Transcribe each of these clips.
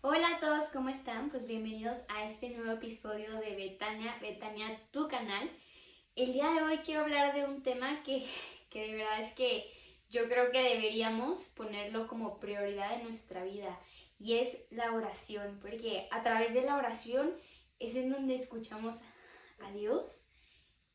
Hola a todos, ¿cómo están? Pues bienvenidos a este nuevo episodio de Betania, Betania, tu canal. El día de hoy quiero hablar de un tema que, que de verdad es que yo creo que deberíamos ponerlo como prioridad en nuestra vida y es la oración, porque a través de la oración es en donde escuchamos a Dios,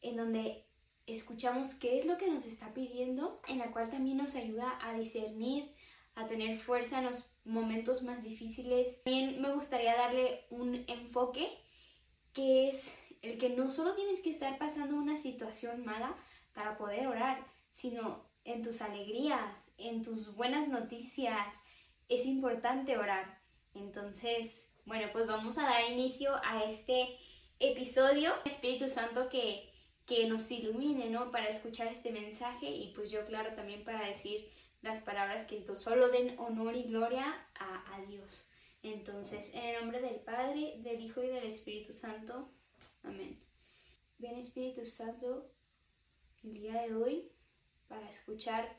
en donde escuchamos qué es lo que nos está pidiendo, en la cual también nos ayuda a discernir, a tener fuerza en los momentos más difíciles. También me gustaría darle un enfoque que es el que no solo tienes que estar pasando una situación mala para poder orar, sino en tus alegrías, en tus buenas noticias, es importante orar. Entonces, bueno, pues vamos a dar inicio a este episodio. Espíritu Santo que, que nos ilumine, ¿no? Para escuchar este mensaje y pues yo, claro, también para decir las palabras que solo den honor y gloria a, Dios. Entonces, en el nombre del Padre, del Hijo y del Espíritu Santo. Amén. Ven Espíritu Santo el día de hoy para escuchar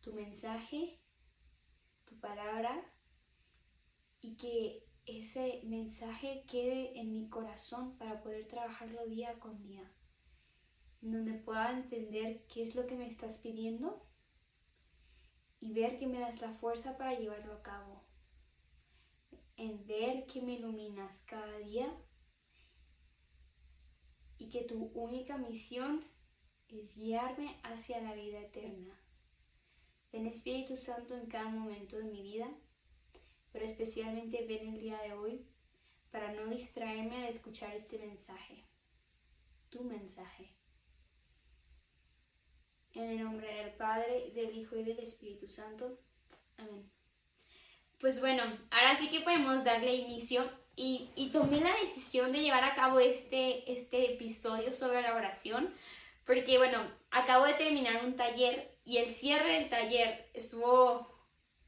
tu mensaje, tu palabra y que ese mensaje quede en mi corazón para poder trabajarlo día con día, donde pueda entender qué es lo que me estás pidiendo ver que me das la fuerza para llevarlo a cabo, en ver que me iluminas cada día y que tu única misión es guiarme hacia la vida eterna. Ven Espíritu Santo en cada momento de mi vida pero especialmente ven el día de hoy para no distraerme al escuchar este mensaje, tu mensaje. En el nombre del Padre, del Hijo y del Espíritu Santo. Amén. Pues bueno, ahora sí que podemos darle inicio y, y, tomé la decisión de llevar a cabo este, este episodio sobre la oración porque bueno, acabo de terminar un taller y el cierre del taller estuvo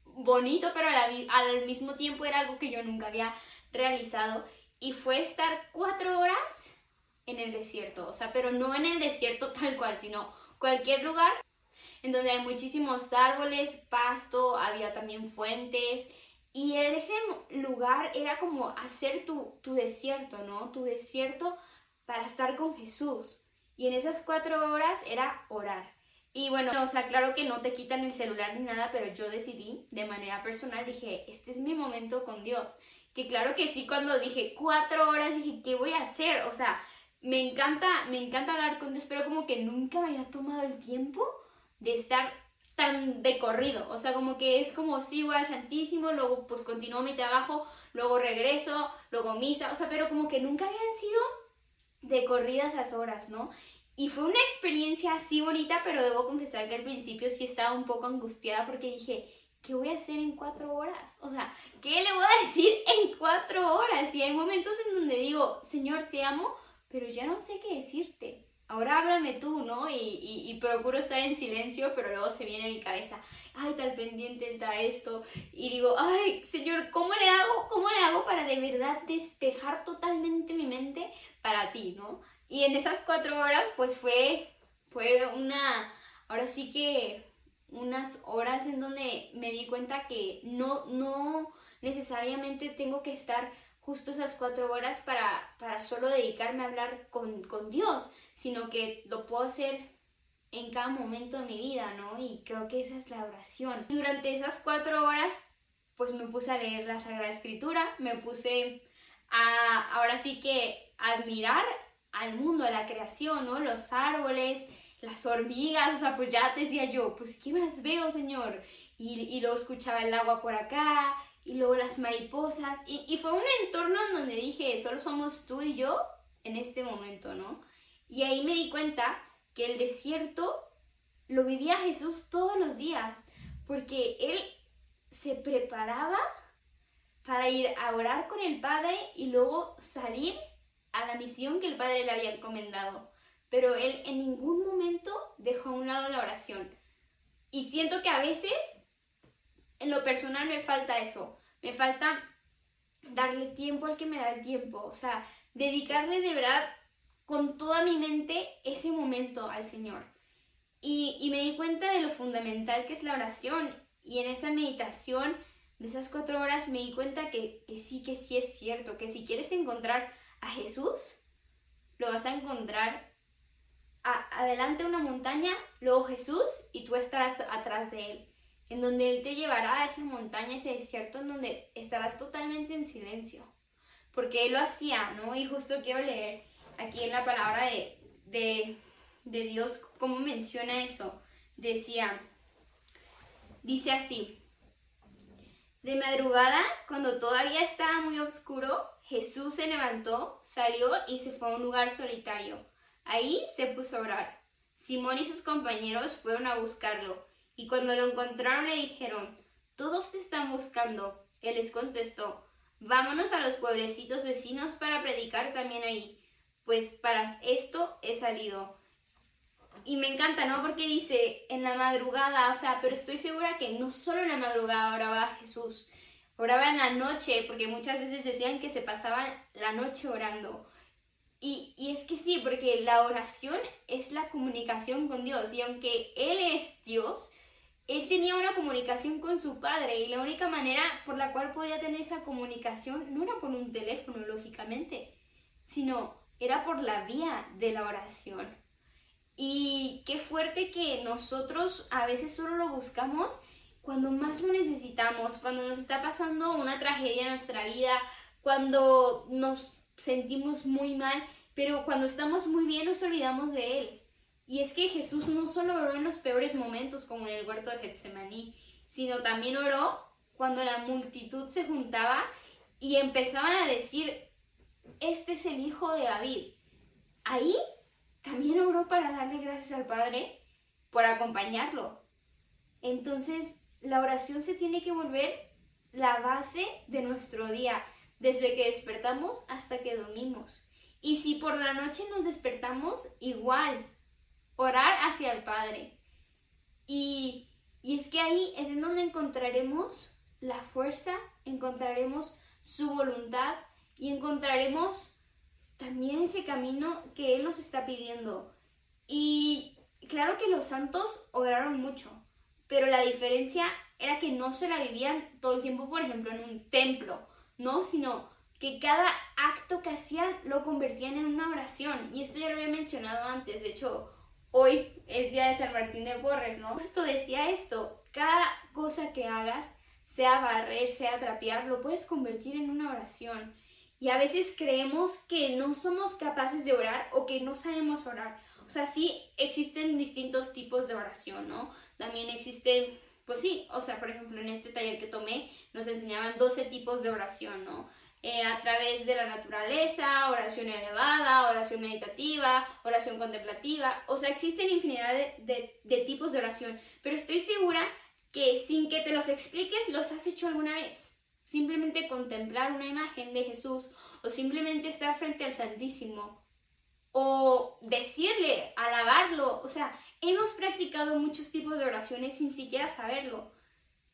bonito, pero al mismo tiempo era algo que yo nunca había realizado. Y fue estar cuatro horas en el desierto, o sea, pero no en el desierto tal cual, sino cualquier lugar en donde hay muchísimos árboles, pasto, había también fuentes. Y ese lugar era como hacer tu, tu desierto, ¿no? Tu desierto para estar con Jesús. Y en esas cuatro horas era orar. Y bueno, o sea, claro que no te quitan el celular ni nada, pero yo decidí de manera personal, dije, este es mi momento con Dios. Que claro que sí, cuando dije cuatro horas, dije, ¿qué voy a hacer? O sea, me encanta, me encanta hablar con Dios, pero como que nunca me había tomado el tiempo de estar tan de corrido. O sea, como que es como, sí, voy al Santísimo, luego pues continúo mi trabajo, luego regreso, luego misa, o sea, pero como que nunca habían sido de corridas esas horas, ¿no? Y fue una experiencia así bonita, pero debo confesar que al principio sí estaba un poco angustiada porque dije, ¿qué voy a hacer en cuatro horas? O sea, ¿qué le voy a decir en cuatro horas? Y hay momentos en donde digo, Señor, te amo, pero ya no sé qué decirte. Ahora háblame tú, ¿no? Y, procuro estar en silencio, pero luego se viene a mi cabeza, ay, tal pendiente está esto. Y digo, ay, Señor, ¿cómo le hago? ¿Cómo le hago para de verdad despejar totalmente mi mente para ti, ¿no? Y en esas cuatro horas, pues fue, fue una, ahora sí que unas horas en donde me di cuenta que no, no necesariamente tengo que estar justo esas cuatro horas para, para solo dedicarme a hablar con, con Dios, sino que lo puedo hacer en cada momento de mi vida, ¿no? Y creo que esa es la oración. Y durante esas cuatro horas, pues me puse a leer la Sagrada Escritura, me puse a, ahora sí que, admirar al mundo, a la creación, ¿no? Los árboles, las hormigas, o sea, pues ya decía yo, pues ¿qué más veo, Señor? Y, y luego escuchaba el agua por acá, y luego las mariposas, y, y fue un entorno en donde dije, solo somos tú y yo en este momento, ¿no? Y ahí me di cuenta que el desierto lo vivía Jesús todos los días, porque él se preparaba para ir a orar con el Padre y luego salir a la misión que el Padre le había encomendado, pero él en ningún momento dejó a un lado la oración. Y siento que a veces, en lo personal, me falta eso, me falta darle tiempo al que me da el tiempo, o sea, dedicarle de verdad con toda mi mente ese momento al Señor. Y, y me di cuenta de lo fundamental que es la oración. Y en esa meditación de esas cuatro horas me di cuenta que, que sí, que sí es cierto, que si quieres encontrar a Jesús, lo vas a encontrar adelante de una montaña, luego Jesús y tú estarás atrás de él, en donde él te llevará a esa montaña, ese desierto, en donde estarás totalmente en silencio, porque él lo hacía, ¿no? Y justo quiero leer aquí en la palabra de, de, de Dios cómo menciona eso. Decía, dice así, de madrugada, cuando todavía estaba muy oscuro, Jesús se levantó, salió y se fue a un lugar solitario. Ahí se puso a orar. Simón y sus compañeros fueron a buscarlo, y cuando lo encontraron le dijeron, Todos te están buscando. Él les contestó, Vámonos a los pueblecitos vecinos para predicar también ahí, pues para esto he salido. Y me encanta, ¿no? Porque dice en la madrugada, o sea, pero estoy segura que no solo en la madrugada oraba Jesús, oraba en la noche, porque muchas veces decían que se pasaban la noche orando. Y, y, es que sí, porque la oración es la comunicación con Dios. Y aunque Él es Dios, Él tenía una comunicación con su Padre. Y la única manera por la cual podía tener esa comunicación no era por un teléfono, lógicamente, sino era por la vía de la oración. Y qué fuerte que nosotros a veces solo lo buscamos cuando más lo necesitamos, cuando nos está pasando una tragedia en nuestra vida, cuando nos sentimos muy mal, pero cuando estamos muy bien nos olvidamos de Él. Y es que Jesús no solo oró en los peores momentos como en el huerto de Getsemaní, sino también oró cuando la multitud se juntaba y empezaban a decir, este es el hijo de David. Ahí también oró para darle gracias al Padre por acompañarlo. Entonces, la oración se tiene que volver la base de nuestro día, desde que despertamos hasta que dormimos. Y si por la noche nos despertamos, igual, orar hacia el Padre. Y, y es que ahí es en donde encontraremos la fuerza, encontraremos su voluntad y encontraremos también ese camino que Él nos está pidiendo. Y claro que los santos oraron mucho, pero la diferencia era que no se la vivían todo el tiempo, por ejemplo, en un templo, ¿no? Sino que cada acto que hacían lo convertían en una oración. Y esto ya lo había mencionado antes, de hecho, hoy es día de San Martín de Porres, ¿no? Justo decía esto, cada cosa que hagas, sea barrer, sea trapear, lo puedes convertir en una oración. Y a veces creemos que no somos capaces de orar o que no sabemos orar. O sea, sí existen distintos tipos de oración, ¿no? También existen, pues sí, o sea, por ejemplo, en este taller que tomé nos enseñaban 12 tipos de oración, ¿no? Eh, a través de la naturaleza, oración elevada, oración meditativa, oración contemplativa. O sea, existen infinidad de, de tipos de oración, pero estoy segura que sin que te los expliques, los has hecho alguna vez simplemente contemplar una imagen de Jesús o simplemente estar frente al Santísimo o decirle, alabarlo. O sea, hemos practicado muchos tipos de oraciones sin siquiera saberlo.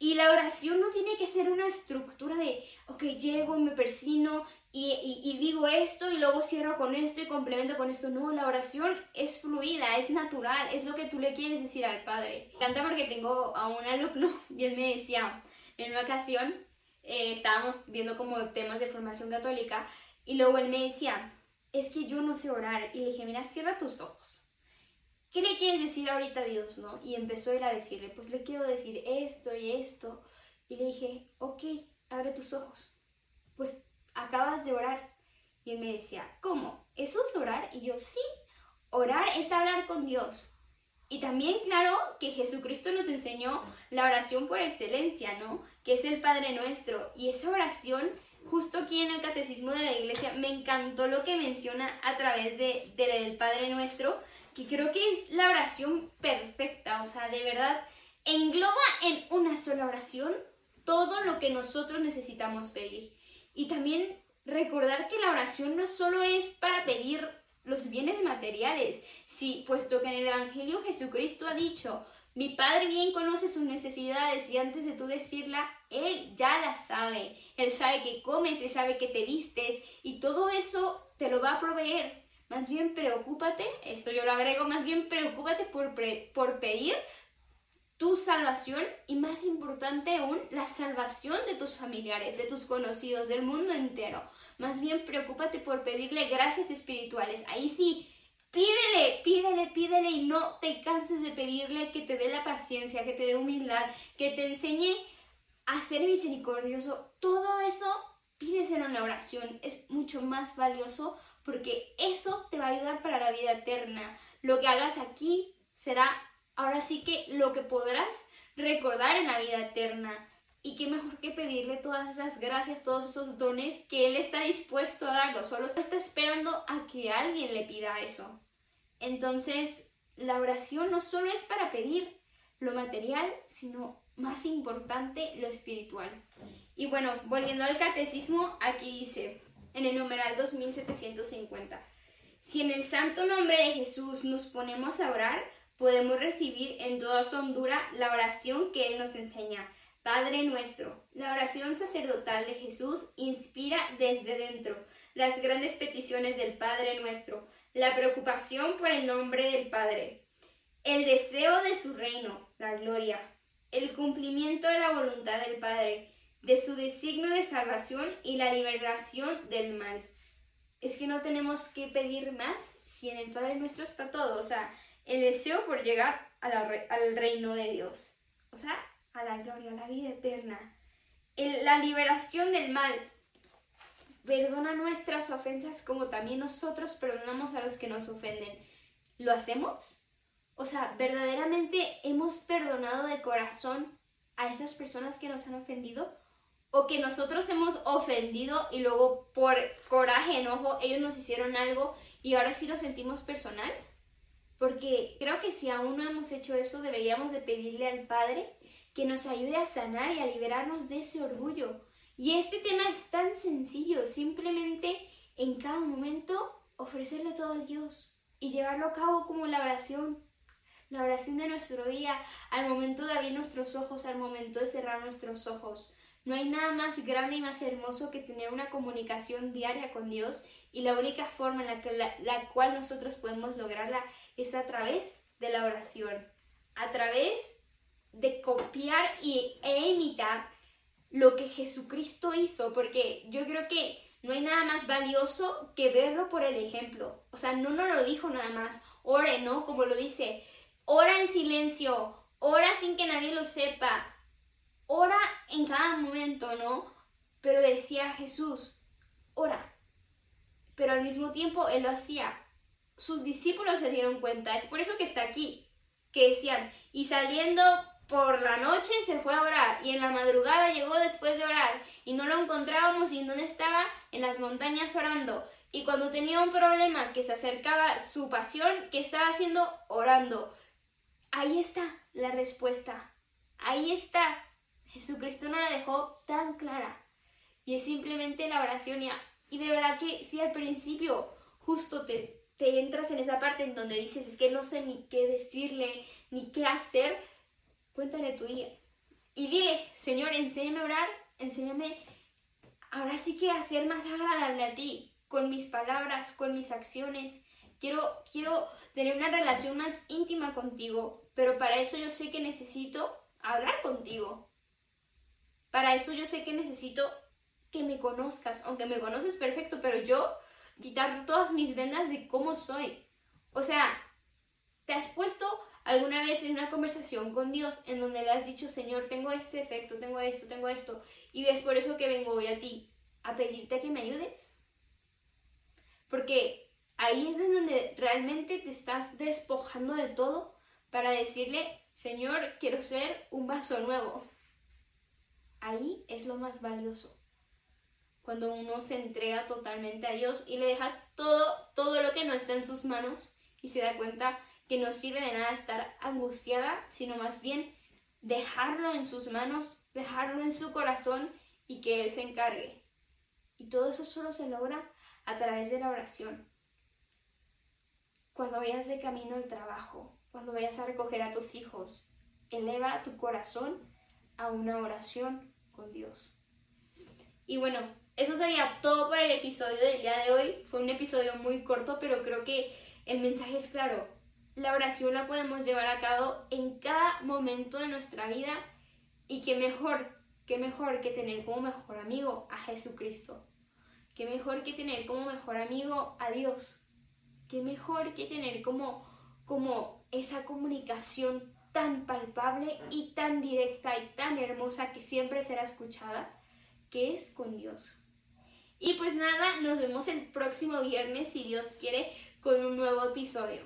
Y la oración no tiene que ser una estructura de, ok, llego, me persino y, y, digo esto y luego cierro con esto y complemento con esto. No, la oración es fluida, es natural, es lo que tú le quieres decir al Padre. Me encanta porque tengo a un alumno y él me decía en una ocasión, eh, estábamos viendo como temas de formación católica y luego él me decía, es que yo no sé orar. Y le dije, mira, cierra tus ojos. ¿Qué le quieres decir ahorita a Dios, no? Y empezó él a decirle, pues le quiero decir esto y esto. Y le dije, ok, abre tus ojos. Pues acabas de orar. Y él me decía, ¿cómo? ¿Eso es orar? Y yo, sí, orar es hablar con Dios. Y también, claro, que Jesucristo nos enseñó la oración por excelencia, ¿no? Que es el Padre Nuestro. Y esa oración, justo aquí en el Catecismo de la Iglesia, me encantó lo que menciona a través de, del Padre Nuestro, que creo que es la oración perfecta, o sea, de verdad, engloba en una sola oración todo lo que nosotros necesitamos pedir. Y también recordar que la oración no solo es para pedir los bienes materiales. Sí, puesto que en el Evangelio Jesucristo ha dicho, mi Padre bien conoce sus necesidades y antes de tú decirla, Él ya la sabe. Él sabe que comes, Él sabe que te vistes y todo eso te lo va a proveer. Más bien preocúpate, esto yo lo agrego, más bien preocúpate por, por pedir tu salvación y más importante aún, la salvación de tus familiares, de tus conocidos, del mundo entero. Más bien preocúpate por pedirle gracias espirituales. Ahí sí, pídele, pídele, pídele y no te canses de pedirle que te dé la paciencia, que te dé humildad, que te enseñe a ser misericordioso. Todo eso pídeselo en la oración. Es mucho más valioso porque eso te va a ayudar para la vida eterna. Lo que hagas aquí será ahora sí que lo que podrás recordar en la vida eterna. Y qué mejor que pedirle todas esas gracias, todos esos dones que Él está dispuesto a darlos. Solo está esperando a que alguien le pida eso. Entonces, la oración no solo es para pedir lo material, sino más importante, lo espiritual. Y bueno, volviendo al catecismo, aquí dice, en el numeral 2750, si en el santo nombre de Jesús nos ponemos a orar, podemos recibir en toda su hondura la oración que Él nos enseña. Padre nuestro, la oración sacerdotal de Jesús inspira desde dentro las grandes peticiones del Padre nuestro, la preocupación por el nombre del Padre, el deseo de su reino, la gloria, el cumplimiento de la voluntad del Padre, de su designio de salvación y la liberación del mal. Es que no tenemos que pedir más si en el Padre nuestro está todo, o sea, el deseo por llegar al reino de Dios, o sea, a la gloria, a la vida eterna, la liberación del mal. Perdona nuestras ofensas como también nosotros perdonamos a los que nos ofenden. ¿Lo hacemos? O sea, verdaderamente hemos perdonado de corazón a esas personas que nos han ofendido o que nosotros hemos ofendido y luego por coraje, enojo, ellos nos hicieron algo y ahora sí lo sentimos personal. Porque creo que si aún no hemos hecho eso, deberíamos de pedirle al Padre que nos ayude a sanar y a liberarnos de ese orgullo. Y este tema es tan sencillo, simplemente en cada momento ofrecerle todo a Dios y llevarlo a cabo como la oración, la oración de nuestro día, al momento de abrir nuestros ojos, al momento de cerrar nuestros ojos. No hay nada más grande y más hermoso que tener una comunicación diaria con Dios y la única forma en la, que la cual nosotros podemos lograrla es a través de la oración, a través de copiar y, e imitar lo que Jesucristo hizo, porque yo creo que no hay nada más valioso que verlo por el ejemplo. O sea, no nos lo dijo nada más, ore, ¿no? Como lo dice, ora en silencio, ora sin que nadie lo sepa, ora en cada momento, ¿no? Pero decía Jesús, ora. Pero al mismo tiempo él lo hacía sus discípulos se dieron cuenta, es por eso que está aquí, que decían, y saliendo por la noche se fue a orar, y en la madrugada llegó después de orar, y no lo encontrábamos, y dónde estaba, en las montañas orando, y cuando tenía un problema que se acercaba su pasión, ¿qué estaba haciendo? Orando. Ahí está la respuesta, ahí está. Jesucristo no la dejó tan clara. Y es simplemente la oración y, de verdad que si al principio justo te, entras en esa parte en donde dices, es que no sé ni qué decirle, ni qué hacer, cuéntale tu día. Y dile, Señor, enséñame a orar, enséñame ahora sí que a ser más agradable a ti, con mis palabras, con mis acciones. Quiero, quiero tener una relación más íntima contigo, pero para eso yo sé que necesito hablar contigo. Para eso yo sé que necesito que me conozcas, aunque me conoces perfecto, pero yo quitar todas mis vendas de cómo soy. O sea, ¿te has puesto alguna vez en una conversación con Dios en donde le has dicho, Señor, tengo este defecto, tengo esto, tengo esto, y es por eso que vengo hoy a ti, a pedirte que me ayudes? Porque ahí es en donde realmente te estás despojando de todo para decirle, Señor, quiero ser un vaso nuevo. Ahí es lo más valioso cuando uno se entrega totalmente a Dios y le deja todo, todo lo que no está en sus manos y se da cuenta que no sirve de nada estar angustiada, sino más bien dejarlo en sus manos, dejarlo en su corazón y que Él se encargue. Y todo eso solo se logra a través de la oración. Cuando vayas de camino al trabajo, cuando vayas a recoger a tus hijos, eleva tu corazón a una oración Dios. Y bueno, eso sería todo por el episodio del día de hoy. Fue un episodio muy corto, pero creo que el mensaje es claro. la oración la podemos llevar a cabo en cada momento de nuestra vida y qué mejor, qué mejor que tener como mejor amigo a Jesucristo. Qué mejor que tener como mejor amigo a Dios. Qué mejor que tener como, como esa comunicación tan palpable y tan directa y tan hermosa que siempre será escuchada, que es con Dios. Y pues nada, nos vemos el próximo viernes, si Dios quiere, con un nuevo episodio.